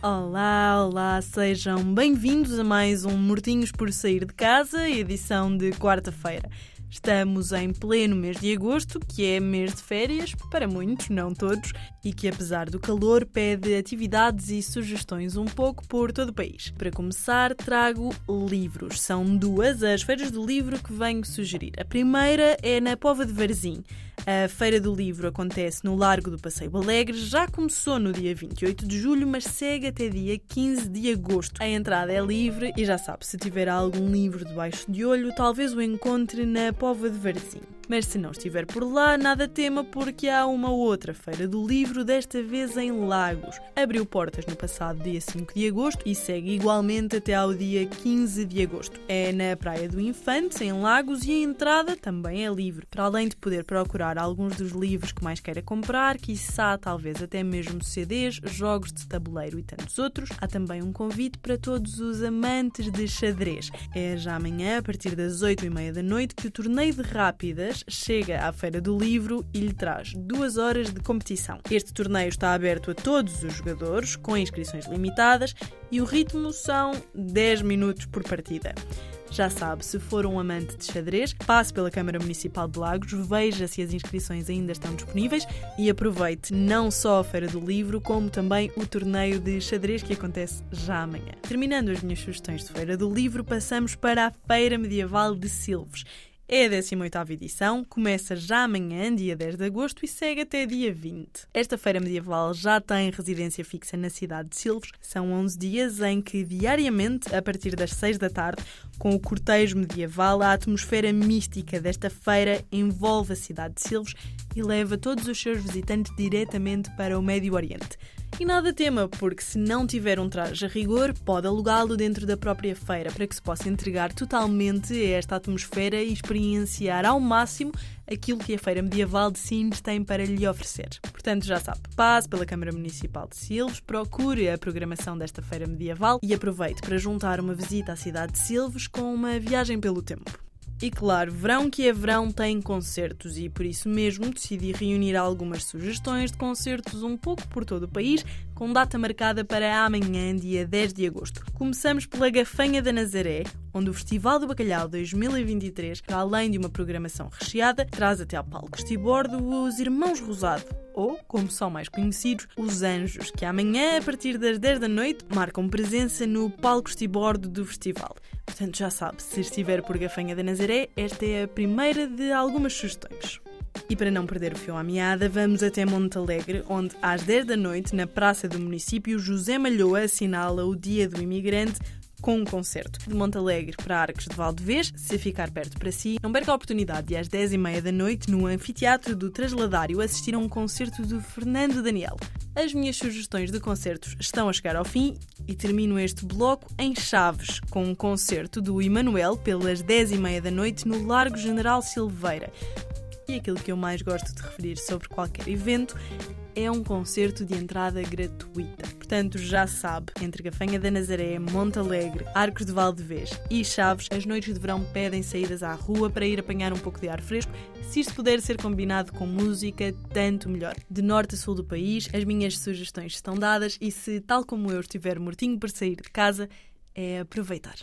Olá, olá, sejam bem-vindos a mais um Mortinhos por Sair de Casa, edição de quarta-feira. Estamos em pleno mês de agosto, que é mês de férias, para muitos, não todos, e que apesar do calor pede atividades e sugestões um pouco por todo o país. Para começar, trago livros. São duas as feiras do livro que venho sugerir. A primeira é na Pova de Varzim. A Feira do Livro acontece no Largo do Passeio Alegre, já começou no dia 28 de julho, mas segue até dia 15 de agosto. A entrada é livre e já sabe, se tiver algum livro debaixo de olho, talvez o encontre na Pova de Varzim. Mas se não estiver por lá, nada tema, porque há uma outra feira do livro, desta vez em Lagos. Abriu portas no passado dia 5 de agosto e segue igualmente até ao dia 15 de agosto. É na Praia do Infante, em Lagos, e a entrada também é livre, para além de poder procurar alguns dos livros que mais queira comprar, quiçá talvez até mesmo CDs, jogos de tabuleiro e tantos outros. Há também um convite para todos os amantes de xadrez. É já amanhã, a partir das 8 e meia da noite, que o torneio de rápidas chega à Feira do Livro e lhe traz duas horas de competição. Este torneio está aberto a todos os jogadores, com inscrições limitadas, e o ritmo são 10 minutos por partida. Já sabe, se for um amante de xadrez, passe pela Câmara Municipal de Lagos, veja se as inscrições ainda estão disponíveis e aproveite não só a Feira do Livro, como também o torneio de xadrez que acontece já amanhã. Terminando as minhas sugestões de Feira do Livro, passamos para a Feira Medieval de Silves. É a 18ª edição, começa já amanhã, dia 10 de agosto, e segue até dia 20. Esta feira medieval já tem residência fixa na cidade de Silves. São 11 dias em que, diariamente, a partir das 6 da tarde, com o cortejo medieval, a atmosfera mística desta feira envolve a cidade de Silves e leva todos os seus visitantes diretamente para o Médio Oriente. E nada tema, porque se não tiver um traje a rigor, pode alugá-lo dentro da própria feira para que se possa entregar totalmente a esta atmosfera e experienciar ao máximo aquilo que a Feira Medieval de Sines tem para lhe oferecer. Portanto, já sabe, passe pela Câmara Municipal de Silves, procure a programação desta Feira Medieval e aproveite para juntar uma visita à cidade de Silves com uma viagem pelo tempo. E claro, verão que é verão tem concertos e por isso mesmo decidi reunir algumas sugestões de concertos um pouco por todo o país, com data marcada para amanhã, dia 10 de agosto. Começamos pela Gafanha da Nazaré, onde o Festival do Bacalhau 2023, para além de uma programação recheada, traz até ao palco estibordo os Irmãos Rosado, ou, como são mais conhecidos, os Anjos, que amanhã, a partir das 10 da noite, marcam presença no palco estibordo do festival. Portanto, já sabe, se estiver por Gafanha da Nazaré, esta é a primeira de algumas sugestões. E para não perder o fio à meada, vamos até Monte Alegre, onde às 10 da noite, na praça do município, José Malhoa assinala o Dia do Imigrante com um concerto. De Monte Alegre para Arcos de Valdevez, se ficar perto para si, não perca a oportunidade de às 10h30 da noite, no Anfiteatro do Trasladário, assistir a um concerto do Fernando Daniel. As minhas sugestões de concertos estão a chegar ao fim e termino este bloco em Chaves, com um concerto do Emanuel pelas 10h30 da noite no Largo General Silveira. E aquilo que eu mais gosto de referir sobre qualquer evento é um concerto de entrada gratuita. Portanto, já sabe, entre Gafanha da Nazaré, Monte Alegre, Arcos de Valdevez e Chaves, as noites de verão pedem saídas à rua para ir apanhar um pouco de ar fresco. Se isto puder ser combinado com música, tanto melhor. De norte a sul do país, as minhas sugestões estão dadas e se, tal como eu, estiver mortinho para sair de casa, é aproveitar.